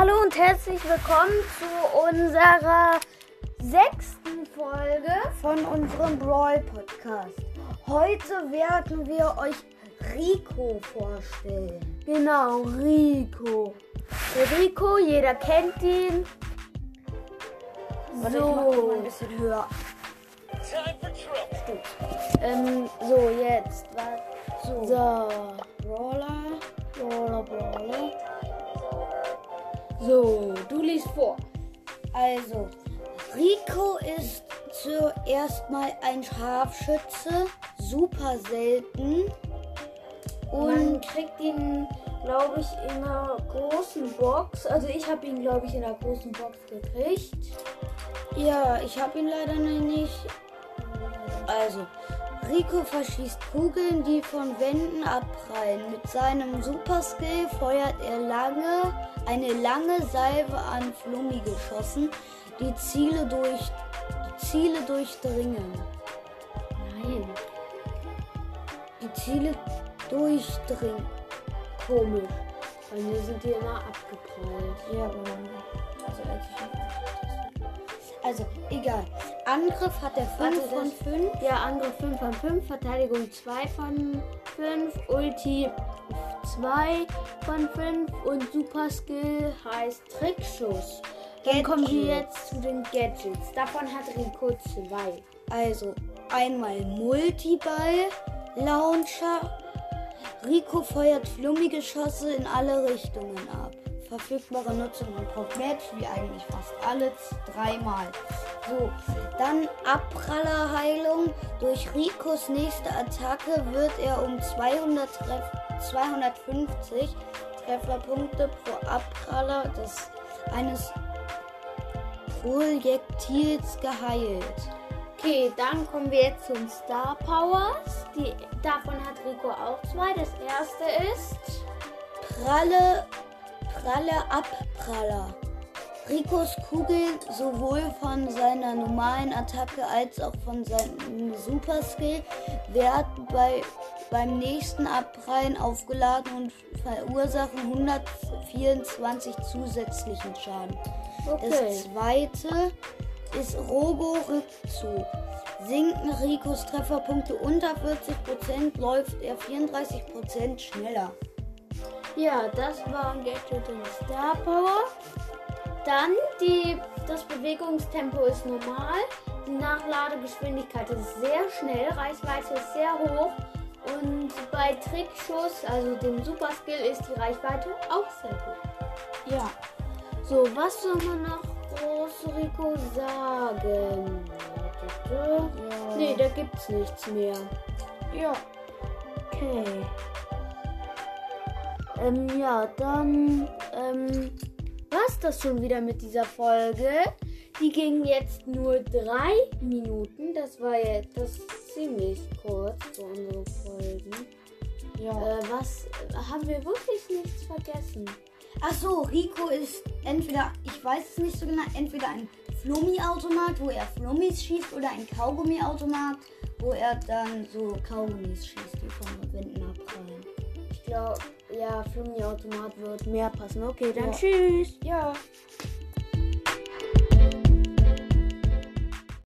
Hallo und herzlich willkommen zu unserer sechsten Folge von unserem Brawl Podcast. Heute werden wir euch Rico vorstellen. Genau, Rico. Der Rico, jeder kennt ihn. Warte, ich mach das mal ein bisschen höher. Ähm, so, jetzt. So, So, Brawler. Brawler, Brawler. So, du liest vor. Also, Rico ist zuerst mal ein Scharfschütze, super selten. Und Und kriegt ihn, glaube ich, in einer großen Box. Also ich habe ihn, glaube ich, in einer großen Box gekriegt. ja, ich habe ihn leider noch nicht. Also, Rico verschießt Kugeln, die von Wänden abprallen. Mit seinem Superskill feuert er lange, eine lange Salve an Flummi geschossen, die Ziele, durch, die Ziele durchdringen. Nein. Die Ziele durchdringen. Komisch. Bei mir sind die immer abgeprallt. Ja, aber also, als ich also egal. Angriff hat er 5 Warte, von das- 5. Ja, Angriff 5 von 5, Verteidigung 2 von 5, Ulti 2 von 5 und Super Skill heißt Trickschuss. Dann kommen wir jetzt zu den Gadgets. Davon hat Rico 2. Also einmal Multiball, Launcher. Rico feuert flummige Geschosse in alle Richtungen ab. Verfügbare Nutzung und Match, wie eigentlich fast alle, dreimal. So, dann Abprallerheilung. Durch Ricos nächste Attacke wird er um 200 Treff 250 Trefferpunkte pro Abpraller des eines Projektils geheilt. Okay, dann kommen wir jetzt zum Star Powers. Die, davon hat Rico auch zwei. Das erste ist. Pralle, pralle Abpraller. Ricos Kugeln sowohl von seiner normalen Attacke als auch von seinem Superskill werden bei, beim nächsten Abprallen aufgeladen und verursachen 124 zusätzlichen Schaden. Okay. Das zweite ist Robo-Rückzug. Sinken Ricos Trefferpunkte unter 40%, läuft er 34% schneller. Ja, das war Gadget in Star Power. Dann die, das Bewegungstempo ist normal. Die Nachladegeschwindigkeit ist sehr schnell. Reichweite ist sehr hoch. Und bei Trickschuss, also dem Super Skill, ist die Reichweite auch sehr hoch. Ja, So, was soll man noch groß Rico sagen? Ja. Nee, da gibt's nichts mehr. ja. Okay. Ähm, ja, dann, ähm, war's das schon wieder mit dieser Folge. Die ging jetzt nur drei Minuten. Das war jetzt das ziemlich kurz für unsere Folgen. ja. Äh, was, haben wir wirklich nichts vergessen? Ach so, Rico ist entweder, ich weiß es nicht so genau, entweder ein Flummi-Automat, wo er Flummis schießt, oder ein Kaugummi-Automat, wo er dann so Kaugummis schießt, die von Wänden abprallen. Glaube, ja, Flummi-Automat wird mehr passen. Okay, dann Ja. tschüss. Ja.